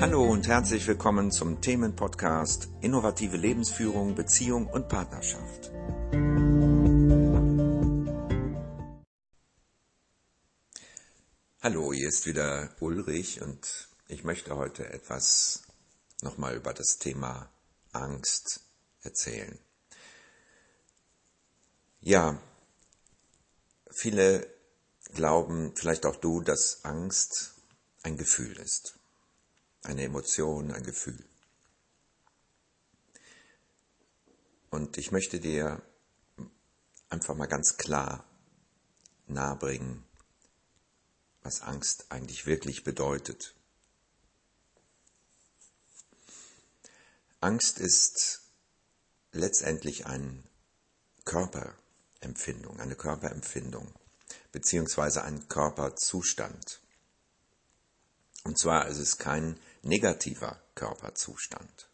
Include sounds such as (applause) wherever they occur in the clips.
Hallo und herzlich willkommen zum Themenpodcast Innovative Lebensführung, Beziehung und Partnerschaft. Hallo, hier ist wieder Ulrich und ich möchte heute etwas nochmal über das Thema Angst erzählen. Ja, viele glauben, vielleicht auch du, dass Angst ein Gefühl ist eine Emotion, ein Gefühl. Und ich möchte dir einfach mal ganz klar nahebringen, was Angst eigentlich wirklich bedeutet. Angst ist letztendlich eine Körperempfindung, eine Körperempfindung, beziehungsweise ein Körperzustand. Und zwar ist es kein negativer Körperzustand,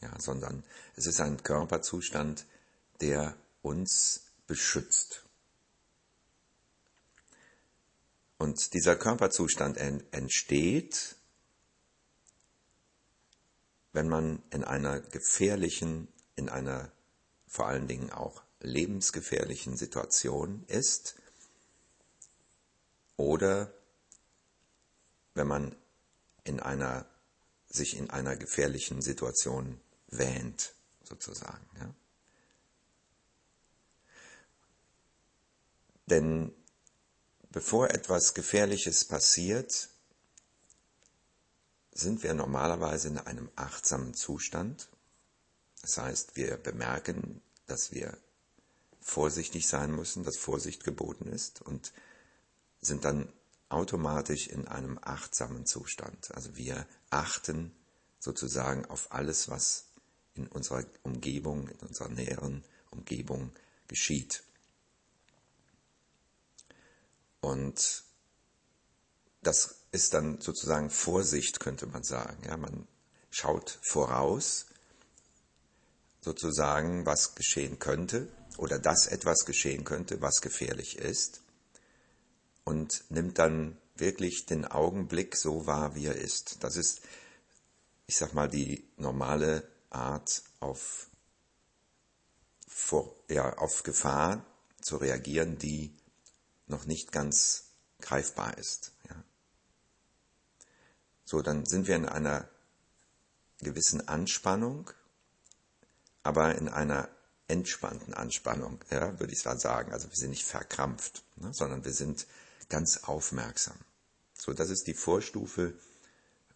ja, sondern es ist ein Körperzustand, der uns beschützt. Und dieser Körperzustand entsteht, wenn man in einer gefährlichen, in einer vor allen Dingen auch lebensgefährlichen Situation ist oder wenn man in einer sich in einer gefährlichen Situation wähnt, sozusagen. Ja? Denn bevor etwas Gefährliches passiert, sind wir normalerweise in einem achtsamen Zustand. Das heißt, wir bemerken, dass wir vorsichtig sein müssen, dass Vorsicht geboten ist und sind dann automatisch in einem achtsamen Zustand. Also wir achten sozusagen auf alles, was in unserer Umgebung, in unserer näheren Umgebung geschieht. Und das ist dann sozusagen Vorsicht, könnte man sagen. Ja, man schaut voraus, sozusagen, was geschehen könnte oder dass etwas geschehen könnte, was gefährlich ist und nimmt dann wirklich den Augenblick so wahr, wie er ist. Das ist, ich sag mal, die normale Art auf, vor, ja, auf Gefahr zu reagieren, die noch nicht ganz greifbar ist. Ja. So, dann sind wir in einer gewissen Anspannung, aber in einer entspannten Anspannung, ja, würde ich mal sagen. Also wir sind nicht verkrampft, ne, sondern wir sind ganz aufmerksam. So, das ist die Vorstufe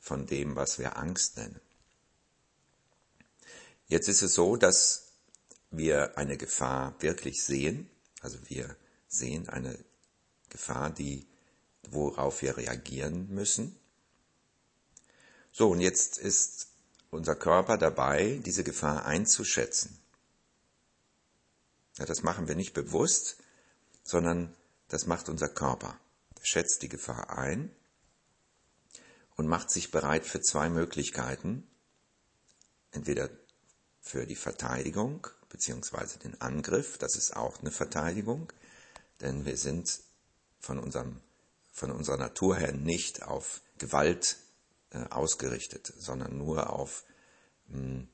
von dem, was wir Angst nennen. Jetzt ist es so, dass wir eine Gefahr wirklich sehen. Also wir sehen eine Gefahr, die, worauf wir reagieren müssen. So, und jetzt ist unser Körper dabei, diese Gefahr einzuschätzen. Ja, das machen wir nicht bewusst, sondern das macht unser Körper schätzt die Gefahr ein und macht sich bereit für zwei Möglichkeiten. Entweder für die Verteidigung bzw. den Angriff, das ist auch eine Verteidigung, denn wir sind von, unserem, von unserer Natur her nicht auf Gewalt äh, ausgerichtet, sondern nur auf mh, hm,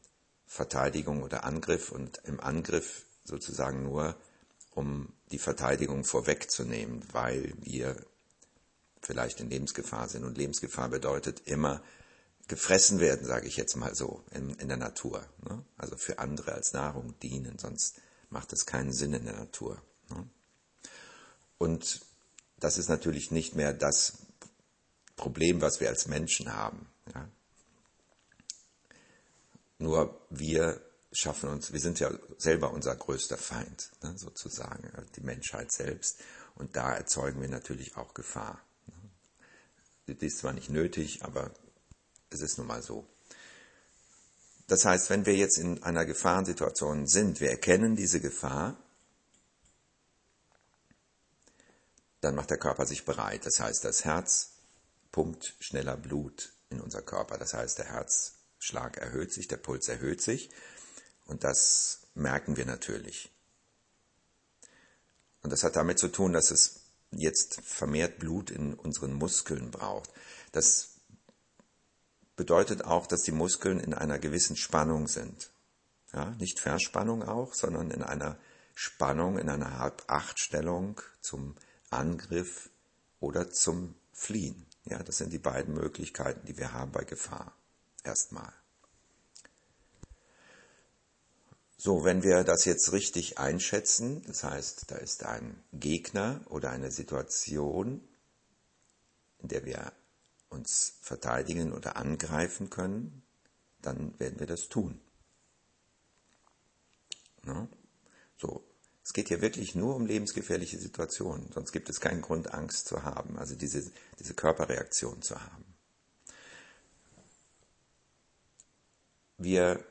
Verteidigung oder Angriff und im Angriff sozusagen nur, um die Verteidigung vorwegzunehmen, weil wir vielleicht in Lebensgefahr sind. Und Lebensgefahr bedeutet immer gefressen werden, sage ich jetzt mal so, in, in der Natur. Ne? Also für andere als Nahrung dienen, sonst macht es keinen Sinn in der Natur. Ne? Und das ist natürlich nicht mehr das Problem, was wir als Menschen haben. Ja? Nur wir schaffen uns, wir sind ja selber unser größter Feind, ne, sozusagen, die Menschheit selbst. Und da erzeugen wir natürlich auch Gefahr. Das ist zwar nicht nötig, aber es ist nun mal so. Das heißt, wenn wir jetzt in einer Gefahrensituation sind, wir erkennen diese Gefahr, dann macht der Körper sich bereit. Das heißt, das Herz pumpt schneller Blut in unser Körper. Das heißt, der Herzschlag erhöht sich, der Puls erhöht sich und das merken wir natürlich. Und das hat damit zu tun, dass es jetzt vermehrt Blut in unseren Muskeln braucht. Das bedeutet auch, dass die Muskeln in einer gewissen Spannung sind. Ja, nicht Verspannung auch, sondern in einer Spannung, in einer Halb-Acht-Stellung zum Angriff oder zum Fliehen. Ja, das sind die beiden Möglichkeiten, die wir haben bei Gefahr. Erstmal. So, wenn wir das jetzt richtig einschätzen, das heißt, da ist ein Gegner oder eine Situation, in der wir uns verteidigen oder angreifen können, dann werden wir das tun. Ja? So, es geht hier wirklich nur um lebensgefährliche Situationen, sonst gibt es keinen Grund, Angst zu haben, also diese, diese Körperreaktion zu haben. Wir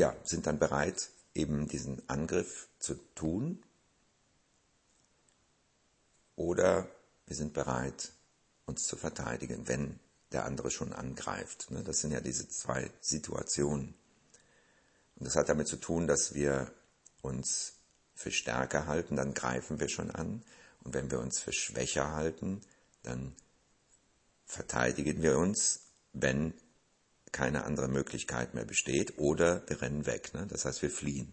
ja, sind dann bereit, eben diesen Angriff zu tun. Oder wir sind bereit, uns zu verteidigen, wenn der andere schon angreift. Ne? Das sind ja diese zwei Situationen. Und das hat damit zu tun, dass wir uns für stärker halten, dann greifen wir schon an. Und wenn wir uns für schwächer halten, dann verteidigen wir uns, wenn keine andere Möglichkeit mehr besteht oder wir rennen weg. Ne? Das heißt, wir fliehen.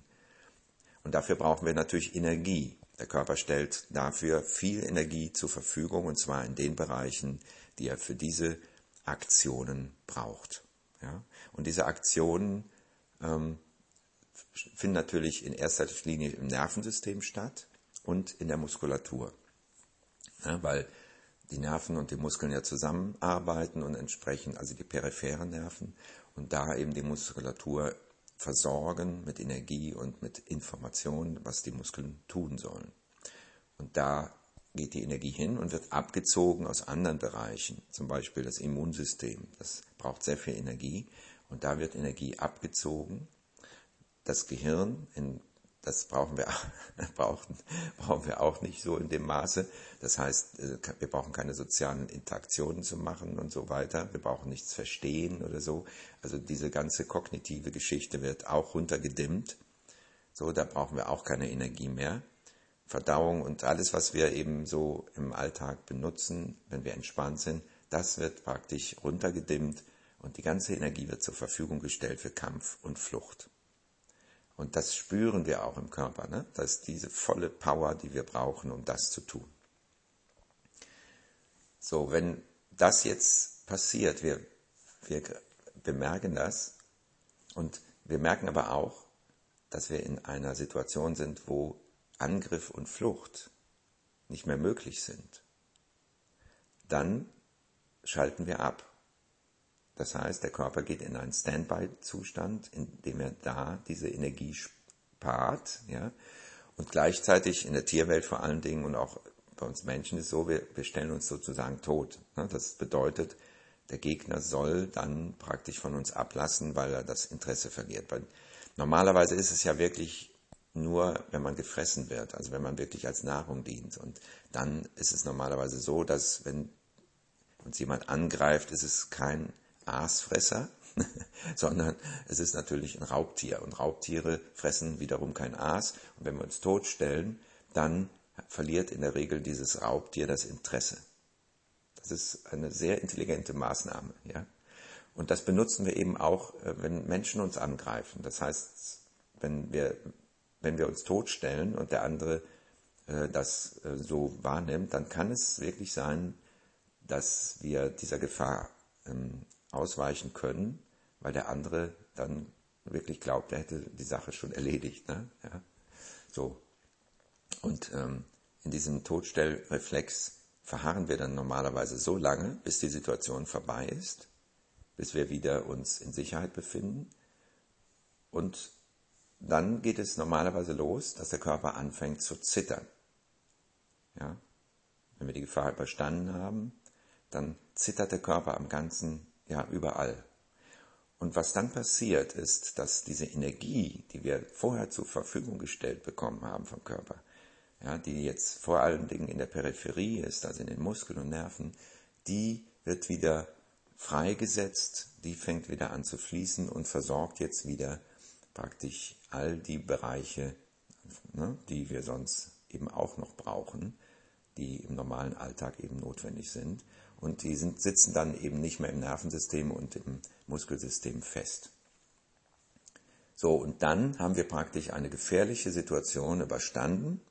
Und dafür brauchen wir natürlich Energie. Der Körper stellt dafür viel Energie zur Verfügung und zwar in den Bereichen, die er für diese Aktionen braucht. Ja? Und diese Aktionen ähm, finden natürlich in erster Linie im Nervensystem statt und in der Muskulatur. Ja, weil die Nerven und die Muskeln ja zusammenarbeiten und entsprechend, also die peripheren Nerven, und da eben die Muskulatur versorgen mit Energie und mit Informationen, was die Muskeln tun sollen. Und da geht die Energie hin und wird abgezogen aus anderen Bereichen, zum Beispiel das Immunsystem. Das braucht sehr viel Energie und da wird Energie abgezogen. Das Gehirn in das brauchen wir, (laughs) brauchen, brauchen wir auch nicht so in dem Maße. Das heißt, äh, wir brauchen keine sozialen Interaktionen zu machen und so weiter. Wir brauchen nichts verstehen oder so. Also diese ganze kognitive Geschichte wird auch runtergedimmt. So, da brauchen wir auch keine Energie mehr. Verdauung und alles, was wir eben so im Alltag benutzen, wenn wir entspannt sind, das wird praktisch runtergedimmt und die ganze Energie wird zur Verfügung gestellt für Kampf und Flucht. Und das spüren wir auch im Körper. Ne? Das ist diese volle Power, die wir brauchen, um das zu tun. So, wenn das jetzt passiert, wir, wir bemerken das und wir merken aber auch, dass wir in einer Situation sind, wo Angriff und Flucht nicht mehr möglich sind. Dann schalten wir ab das heißt, der Körper geht in einen Standby-Zustand, in dem er da diese Energie spart, ja, und gleichzeitig in der Tierwelt vor allen Dingen und auch bei uns Menschen ist so, wir, wir stellen uns sozusagen tot. Ne? Das bedeutet, der Gegner soll dann praktisch von uns ablassen, weil er das Interesse verliert. Weil normalerweise ist es ja wirklich nur, wenn man gefressen wird, also wenn man wirklich als Nahrung dient. Und dann ist es normalerweise so, dass wenn uns jemand angreift, ist es kein Aasfresser, (laughs) sondern es ist natürlich ein Raubtier. Und Raubtiere fressen wiederum kein Aas. Und wenn wir uns totstellen, dann verliert in der Regel dieses Raubtier das Interesse. Das ist eine sehr intelligente Maßnahme. Ja? Und das benutzen wir eben auch, äh, wenn Menschen uns angreifen. Das heißt, wenn wir, wenn wir uns totstellen und der andere äh, das äh, so wahrnimmt, dann kann es wirklich sein, dass wir dieser Gefahr ähm, ausweichen können, weil der andere dann wirklich glaubt, er hätte die Sache schon erledigt. Ne? Ja? So. Und ähm, in diesem Todstellreflex verharren wir dann normalerweise so lange, bis die Situation vorbei ist, bis wir wieder uns in Sicherheit befinden. Und dann geht es normalerweise los, dass der Körper anfängt zu zittern. Ja? Wenn wir die Gefahr überstanden haben, dann zittert der Körper am ganzen ja, überall. Und was dann passiert ist, dass diese Energie, die wir vorher zur Verfügung gestellt bekommen haben vom Körper, ja, die jetzt vor allen Dingen in der Peripherie ist, also in den Muskeln und Nerven, die wird wieder freigesetzt, die fängt wieder an zu fließen und versorgt jetzt wieder praktisch all die Bereiche, ne, die wir sonst eben auch noch brauchen, die im normalen Alltag eben notwendig sind. Und die sind, sitzen dann eben nicht mehr im Nervensystem und im Muskelsystem fest. So, und dann haben wir praktisch eine gefährliche Situation überstanden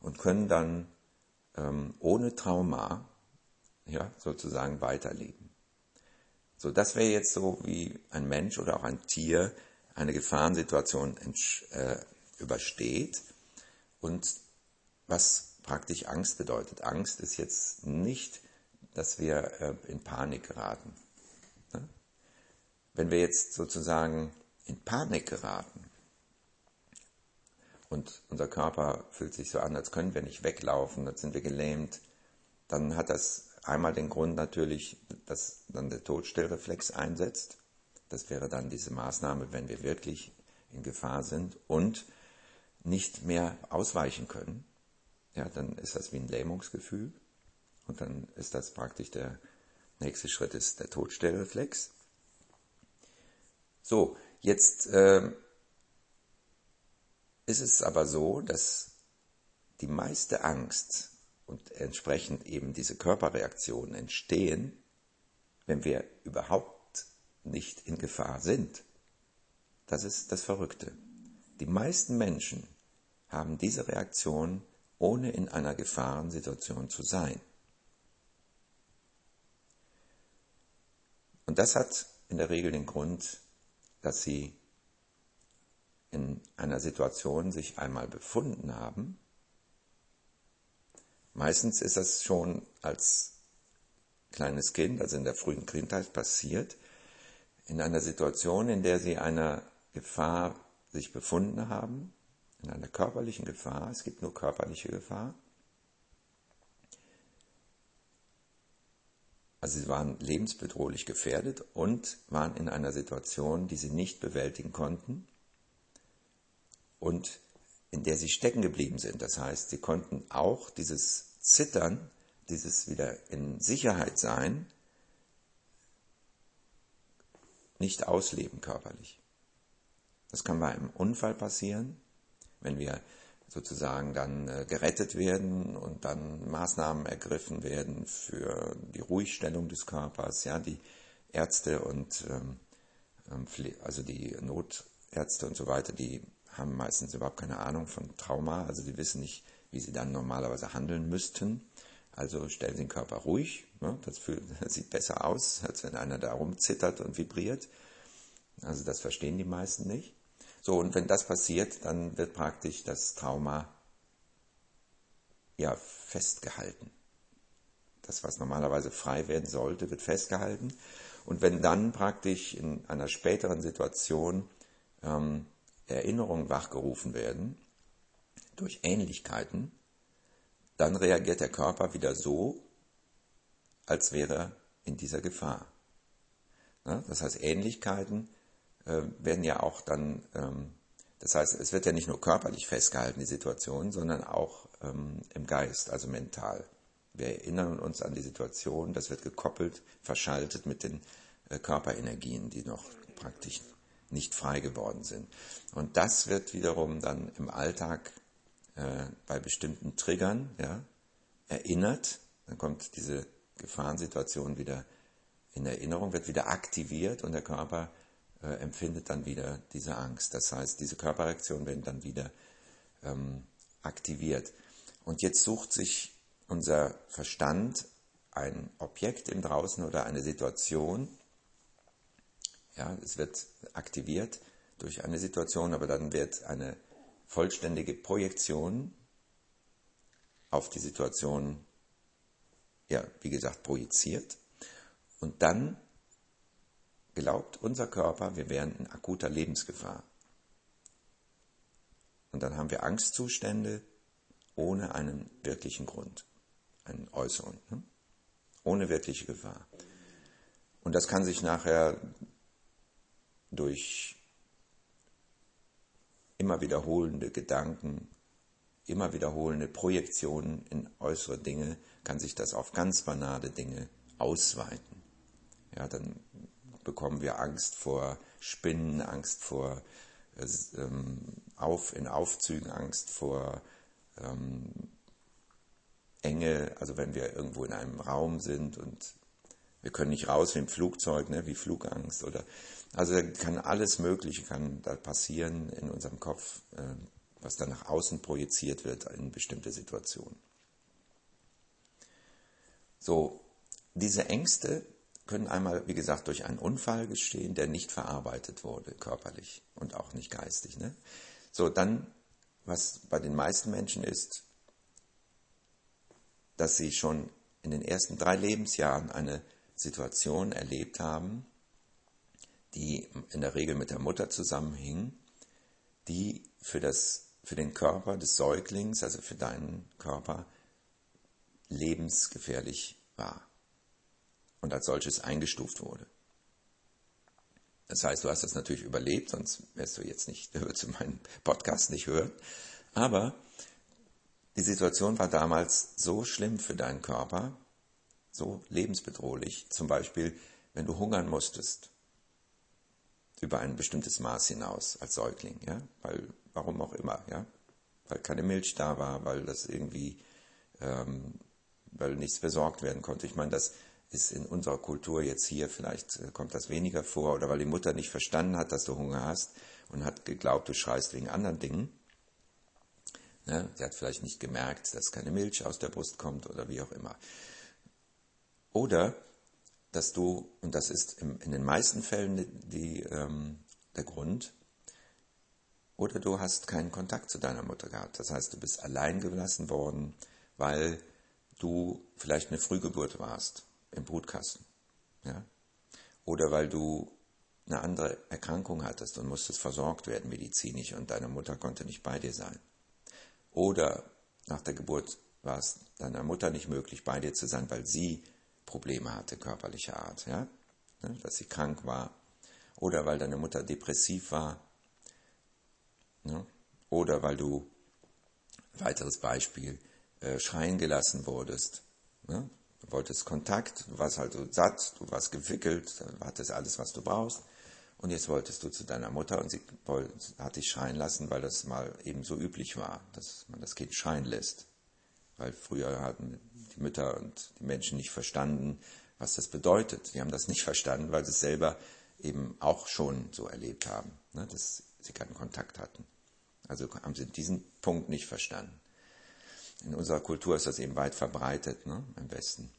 und können dann ähm, ohne Trauma ja, sozusagen weiterleben. So, das wäre jetzt so, wie ein Mensch oder auch ein Tier eine Gefahrensituation äh, übersteht und was praktisch Angst bedeutet. Angst ist jetzt nicht, dass wir äh, in Panik geraten. Ne? Wenn wir jetzt sozusagen in Panik geraten und unser Körper fühlt sich so an, als können wir nicht weglaufen, als sind wir gelähmt, dann hat das einmal den Grund natürlich, dass dann der Todstillreflex einsetzt. Das wäre dann diese Maßnahme, wenn wir wirklich in Gefahr sind und nicht mehr ausweichen können. Ja, dann ist das wie ein Lähmungsgefühl und dann ist das praktisch der nächste Schritt ist der Todstillreflex. So, jetzt äh, ist es aber so, dass die meiste Angst und entsprechend eben diese Körperreaktionen entstehen, wenn wir überhaupt nicht in Gefahr sind. Das ist das Verrückte. Die meisten Menschen haben diese Reaktion, ohne in einer Gefahrensituation zu sein. Und das hat in der Regel den Grund, dass sie in einer Situation sich einmal befunden haben, Meistens ist das schon als kleines Kind, also in der frühen Kindheit passiert, in einer Situation, in der sie einer Gefahr sich befunden haben, in einer körperlichen Gefahr, es gibt nur körperliche Gefahr. Also sie waren lebensbedrohlich gefährdet und waren in einer Situation, die sie nicht bewältigen konnten und in der sie stecken geblieben sind. Das heißt, sie konnten auch dieses Zittern, dieses wieder in Sicherheit sein, nicht ausleben körperlich. Das kann bei einem Unfall passieren, wenn wir sozusagen dann äh, gerettet werden und dann Maßnahmen ergriffen werden für die Ruhigstellung des Körpers. Ja, die Ärzte und ähm, ähm also die Notärzte und so weiter, die haben meistens überhaupt keine Ahnung von Trauma, also die wissen nicht, wie sie dann normalerweise handeln müssten. Also stellen Sie den Körper ruhig, ne? das, fühlt, (laughs) das sieht besser aus, als wenn einer da rumzittert und vibriert. Also das verstehen die meisten nicht. So, und wenn das passiert, dann wird praktisch das Trauma ja festgehalten. Das, was normalerweise frei werden sollte, wird festgehalten. Und wenn dann praktisch in einer späteren Situation ähm, Erinnerungen wachgerufen werden durch Ähnlichkeiten, dann reagiert der Körper wieder so, als wäre er in dieser Gefahr. Das heißt, Ähnlichkeiten äh, werden ja auch dann, ähm, das heißt, es wird ja nicht nur körperlich festgehalten, die Situation, sondern auch ähm, im Geist, also mental. Wir erinnern uns an die Situation, das wird gekoppelt, verschaltet mit den äh, Körperenergien, die noch praktisch nicht frei geworden sind. Und das wird wiederum dann im Alltag äh, bei bestimmten Triggern ja, erinnert. Dann kommt diese Gefahrensituation wieder in Erinnerung, wird wieder aktiviert und der Körper äh, empfindet dann wieder diese Angst. Das heißt, diese Körperreaktionen werden dann wieder ähm, aktiviert. Und jetzt sucht sich unser Verstand ein Objekt im Draußen oder eine Situation, ja, es wird aktiviert durch eine Situation, aber dann wird eine vollständige Projektion auf die Situation, ja, wie gesagt, projiziert. Und dann glaubt unser Körper, wir wären in akuter Lebensgefahr. Und dann haben wir Angstzustände ohne einen wirklichen Grund, einen äußeren, ne? ohne wirkliche Gefahr. Und das kann sich nachher durch immer wiederholende Gedanken, immer wiederholende Projektionen in äußere Dinge, kann sich das auf ganz banale Dinge ausweiten. Ja, dann bekommen wir Angst vor Spinnen, Angst vor ähm, auf, in Aufzügen, Angst vor ähm, Enge, also wenn wir irgendwo in einem Raum sind und wir können nicht raus wie im Flugzeug, ne, wie Flugangst oder also kann alles Mögliche kann da passieren in unserem Kopf, äh, was dann nach außen projiziert wird in bestimmte Situationen. So, diese Ängste können einmal, wie gesagt, durch einen Unfall geschehen, der nicht verarbeitet wurde, körperlich und auch nicht geistig. Ne? So, dann, was bei den meisten Menschen ist, dass sie schon in den ersten drei Lebensjahren eine Situation erlebt haben, die in der Regel mit der Mutter zusammenhing, die für, das, für den Körper des Säuglings, also für deinen Körper, lebensgefährlich war und als solches eingestuft wurde. Das heißt, du hast das natürlich überlebt, sonst wärst du jetzt nicht, (laughs) würdest du meinen Podcast nicht hören. Aber die Situation war damals so schlimm für deinen Körper, so lebensbedrohlich, zum Beispiel, wenn du hungern musstest, über ein bestimmtes Maß hinaus als Säugling, ja, weil, warum auch immer, ja, weil keine Milch da war, weil das irgendwie, ähm, weil nichts besorgt werden konnte. Ich meine, das ist in unserer Kultur jetzt hier, vielleicht äh, kommt das weniger vor, oder weil die Mutter nicht verstanden hat, dass du Hunger hast und hat geglaubt, du schreist wegen anderen Dingen. Ne? Sie hat vielleicht nicht gemerkt, dass keine Milch aus der Brust kommt oder wie auch immer. Oder dass du, und das ist in den meisten Fällen die, ähm, der Grund, oder du hast keinen Kontakt zu deiner Mutter gehabt. Das heißt, du bist allein gelassen worden, weil du vielleicht eine Frühgeburt warst im Brutkasten. Ja? Oder weil du eine andere Erkrankung hattest und musstest versorgt werden medizinisch und deine Mutter konnte nicht bei dir sein. Oder nach der Geburt war es deiner Mutter nicht möglich, bei dir zu sein, weil sie Probleme hatte, körperlicher Art, ja? Ne, dass sie krank war. Oder weil deine Mutter depressiv war. Ne? Oder weil du, weiteres Beispiel, äh, schreien gelassen wurdest. Ne? Du wolltest Kontakt, du warst halt so satt, du warst gewickelt, du hattest alles, was du brauchst. Und jetzt wolltest du zu deiner Mutter und sie hat dich schreien lassen, weil das mal eben so üblich war, dass man das Kind schreien lässt. Weil früher hatten die Mütter und die Menschen nicht verstanden, was das bedeutet. Sie haben das nicht (laughs) verstanden, weil sie es selber eben auch schon so erlebt haben, ne, dass sie keinen Kontakt hatten. Also haben sie diesen Punkt nicht verstanden. In unserer Kultur ist das eben weit verbreitet, ne, im Westen.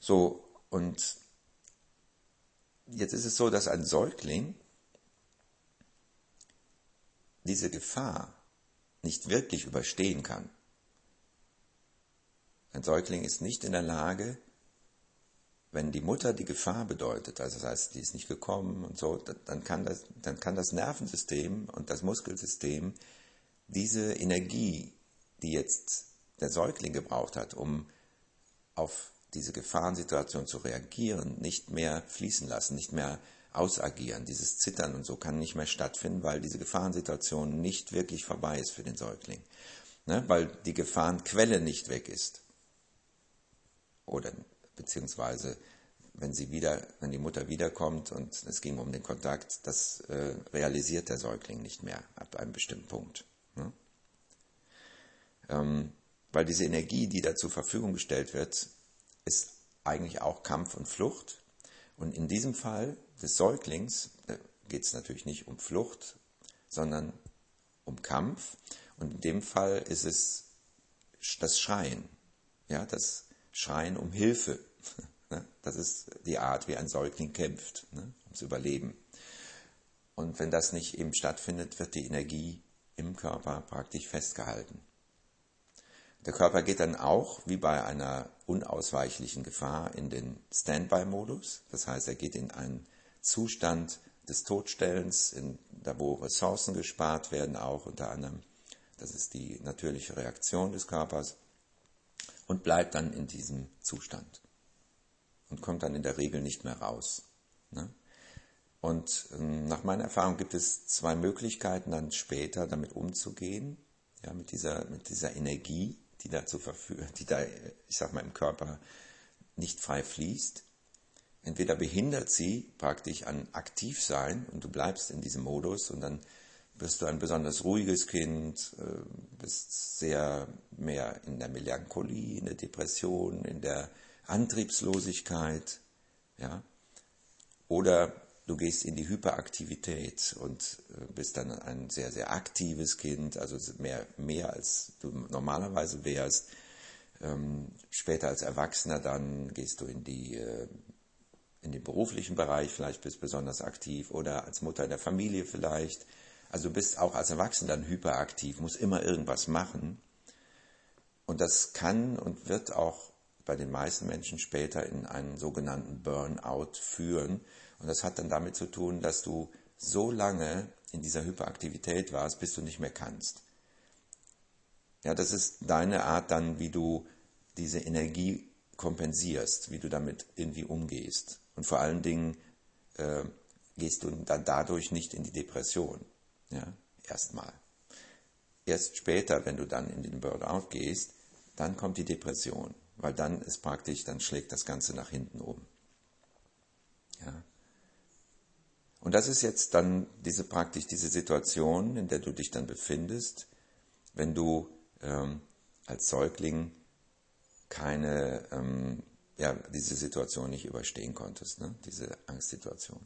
So, und jetzt ist es so, dass ein Säugling diese Gefahr nicht wirklich überstehen kann. Ein Säugling ist nicht in der Lage, wenn die Mutter die Gefahr bedeutet, also das heißt, die ist nicht gekommen und so, dann kann das, dann kann das Nervensystem und das Muskelsystem diese Energie, die jetzt der Säugling gebraucht hat, um auf diese Gefahrensituation zu reagieren, nicht mehr fließen lassen, nicht mehr ausagieren. Dieses Zittern und so kann nicht mehr stattfinden, weil diese Gefahrensituation nicht wirklich vorbei ist für den Säugling. Ne? Weil die Gefahrenquelle nicht weg ist. Oder beziehungsweise wenn sie wieder, wenn die Mutter wiederkommt und es ging um den Kontakt, das äh, realisiert der Säugling nicht mehr ab einem bestimmten Punkt. Ne? Ähm, weil diese Energie, die da zur Verfügung gestellt wird, ist eigentlich auch Kampf und Flucht. Und in diesem Fall des Säuglings geht es natürlich nicht um Flucht, sondern um Kampf. Und in dem Fall ist es das Schreien, ja, das Schreien um Hilfe. (laughs) Ne? Das ist die Art, wie ein Säugling kämpft, ne? ums Überleben. Und wenn das nicht eben stattfindet, wird die Energie im Körper praktisch festgehalten. Der Körper geht dann auch, wie bei einer unausweichlichen Gefahr, in den Standby-Modus. Das heißt, er geht in einen Zustand des Todstellens, in, da wo Ressourcen gespart werden, auch unter anderem. Das ist die natürliche Reaktion des Körpers und bleibt dann in diesem Zustand und kommt dann in der Regel nicht mehr raus. Ne? Und ähm, nach meiner Erfahrung gibt es zwei Möglichkeiten, dann später damit umzugehen, ja, mit, dieser, mit dieser Energie, die da zu die da, ich sag mal, im Körper nicht frei fließt. Entweder behindert sie praktisch an Aktivsein und du bleibst in diesem Modus und dann wirst du ein besonders ruhiges Kind, äh, bist sehr mehr in der Melancholie, in der Depression, in der Antriebslosigkeit, ja. Oder du gehst in die Hyperaktivität und äh, bist dann ein sehr, sehr aktives Kind, also mehr, mehr als du normalerweise wärst. Ähm, später als Erwachsener dann gehst du in die äh, in den beruflichen Bereich, vielleicht bist du besonders aktiv oder als Mutter in der Familie vielleicht. Also du bist auch als Erwachsener dann hyperaktiv, musst immer irgendwas machen. Und das kann und wird auch bei den meisten Menschen später in einen sogenannten Burnout führen. Und das hat dann damit zu tun, dass du so lange in dieser Hyperaktivität warst, bis du nicht mehr kannst. Ja, das ist deine Art dann, wie du diese Energie kompensierst, wie du damit irgendwie umgehst. Und vor allen Dingen äh, gehst du dann dadurch nicht in die Depression. Ja, erstmal. Erst später, wenn du dann in den Burnout gehst, dann kommt die Depression, weil dann ist praktisch, dann schlägt das Ganze nach hinten um. Ja. Und das ist jetzt dann diese praktisch diese Situation, in der du dich dann befindest, wenn du ähm, als Säugling keine ähm, ja, diese Situation nicht überstehen konntest, ne? diese Angstsituation.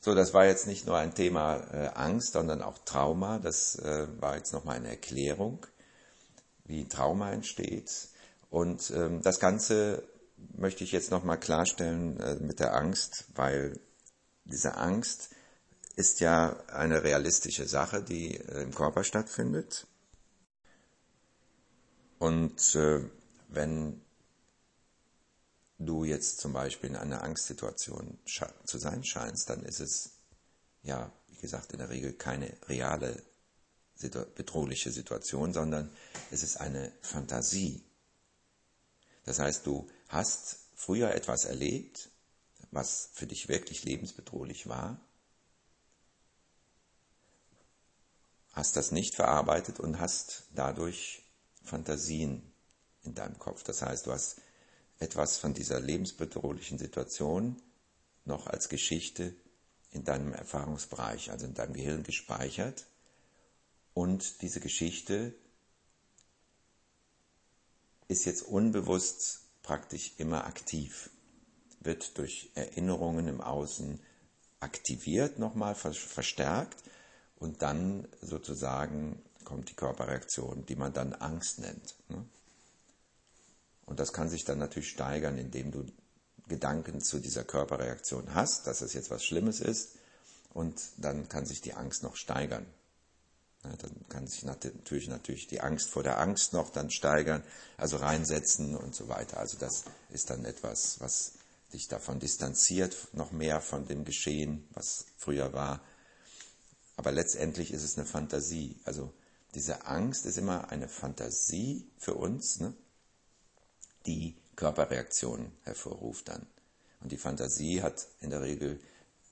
So, das war jetzt nicht nur ein Thema äh, Angst, sondern auch Trauma. Das äh, war jetzt nochmal eine Erklärung, wie Trauma entsteht. Und ähm, das Ganze möchte ich jetzt nochmal klarstellen äh, mit der Angst, weil diese Angst ist ja eine realistische Sache, die äh, im Körper stattfindet. Und äh, wenn du jetzt zum Beispiel in einer Angstsituation zu sein scheinst, dann ist es ja, wie gesagt, in der Regel keine reale bedrohliche Situation, sondern es ist eine Fantasie. Das heißt, du hast früher etwas erlebt, was für dich wirklich lebensbedrohlich war, hast das nicht verarbeitet und hast dadurch Fantasien in deinem Kopf. Das heißt, du hast etwas von dieser lebensbedrohlichen Situation noch als Geschichte in deinem Erfahrungsbereich, also in deinem Gehirn gespeichert. Und diese Geschichte ist jetzt unbewusst praktisch immer aktiv, wird durch Erinnerungen im Außen aktiviert, nochmal verstärkt und dann sozusagen kommt die Körperreaktion, die man dann Angst nennt. Ne? Und das kann sich dann natürlich steigern, indem du Gedanken zu dieser Körperreaktion hast, dass es jetzt was Schlimmes ist. Und dann kann sich die Angst noch steigern. Dann kann sich natürlich, natürlich die Angst vor der Angst noch dann steigern, also reinsetzen und so weiter. Also das ist dann etwas, was dich davon distanziert, noch mehr von dem Geschehen, was früher war. Aber letztendlich ist es eine Fantasie. Also diese Angst ist immer eine Fantasie für uns. Ne? die Körperreaktion hervorruft dann. Und die Fantasie hat in der Regel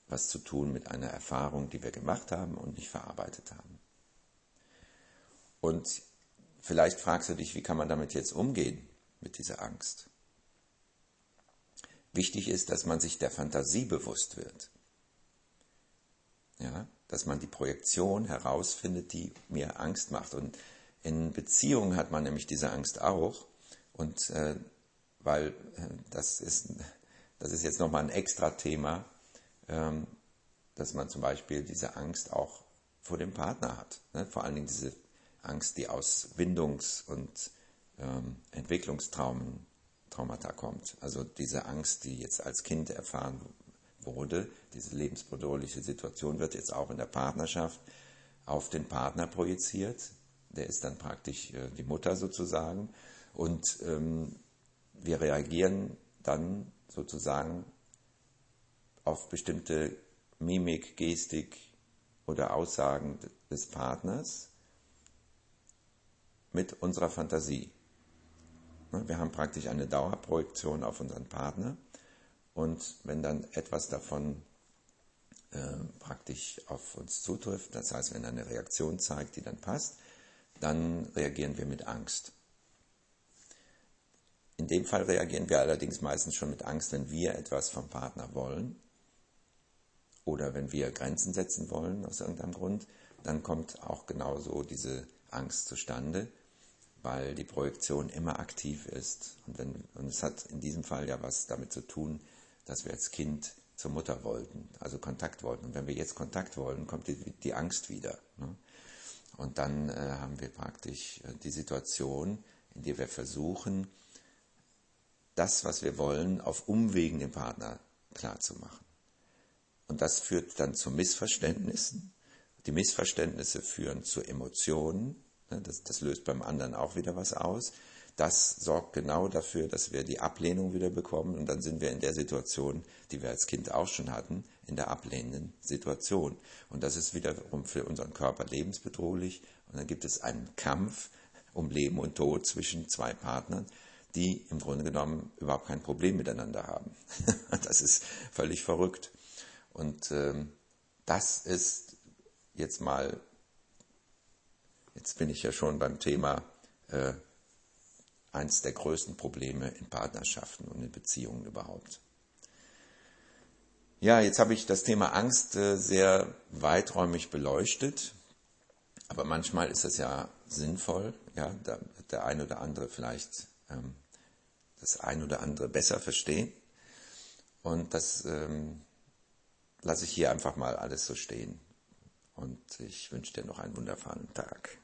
was zu tun mit einer Erfahrung, die wir gemacht haben und nicht verarbeitet haben. Und vielleicht fragst du dich, wie kann man damit jetzt umgehen, mit dieser Angst? Wichtig ist, dass man sich der Fantasie bewusst wird. Ja, dass man die Projektion herausfindet, die mir Angst macht. Und in Beziehungen hat man nämlich diese Angst auch. Und äh, weil äh, das ist, das ist jetzt nochmal ein extra Thema, ähm, dass man zum Beispiel diese Angst auch vor dem Partner hat. Ne? Vor allen Dingen diese Angst, die aus Bindungs- und ähm, Entwicklungstraumen, Traumata kommt. Also diese Angst, die jetzt als Kind erfahren wurde, diese lebensbedrohliche Situation wird jetzt auch in der Partnerschaft auf den Partner projiziert. Der ist dann praktisch äh, die Mutter sozusagen. Und ähm, wir reagieren dann sozusagen auf bestimmte Mimik, Gestik oder Aussagen des Partners mit unserer Fantasie. Ne, wir haben praktisch eine Dauerprojektion auf unseren Partner und wenn dann etwas davon äh, praktisch auf uns zutrifft, das heißt, wenn eine Reaktion zeigt, die dann passt, dann reagieren wir mit Angst. In dem Fall reagieren wir allerdings meistens schon mit Angst, wenn wir etwas vom Partner wollen oder wenn wir Grenzen setzen wollen aus irgendeinem Grund. dann kommt auch genauso diese Angst zustande, weil die Projektion immer aktiv ist. Und, wenn, und es hat in diesem Fall ja was damit zu tun, dass wir als Kind zur Mutter wollten, also Kontakt wollten. Und wenn wir jetzt Kontakt wollen, kommt die, die Angst wieder. Ne? Und dann äh, haben wir praktisch äh, die Situation, in der wir versuchen, das, was wir wollen, auf Umwegen dem Partner klarzumachen. Und das führt dann zu Missverständnissen. Die Missverständnisse führen zu Emotionen. Ne, das, das löst beim anderen auch wieder was aus. Das sorgt genau dafür, dass wir die Ablehnung wieder bekommen und dann sind wir in der Situation, die wir als Kind auch schon hatten, in der ablehnenden Situation. Und das ist wiederum für unseren Körper lebensbedrohlich und dann gibt es einen Kampf um Leben und Tod zwischen zwei Partnern, die im Grunde genommen überhaupt kein Problem miteinander haben. (laughs) das ist völlig verrückt. Und ähm, das ist jetzt mal, jetzt bin ich ja schon beim Thema, äh, eines der größten Probleme in Partnerschaften und in Beziehungen überhaupt. Ja, jetzt habe ich das Thema Angst äh, sehr weiträumig beleuchtet, aber manchmal ist es ja sinnvoll, ja, da wird der ein oder andere vielleicht ähm, das ein oder andere besser verstehen. Und das ähm, lasse ich hier einfach mal alles so stehen. Und ich wünsche dir noch einen wundervollen Tag.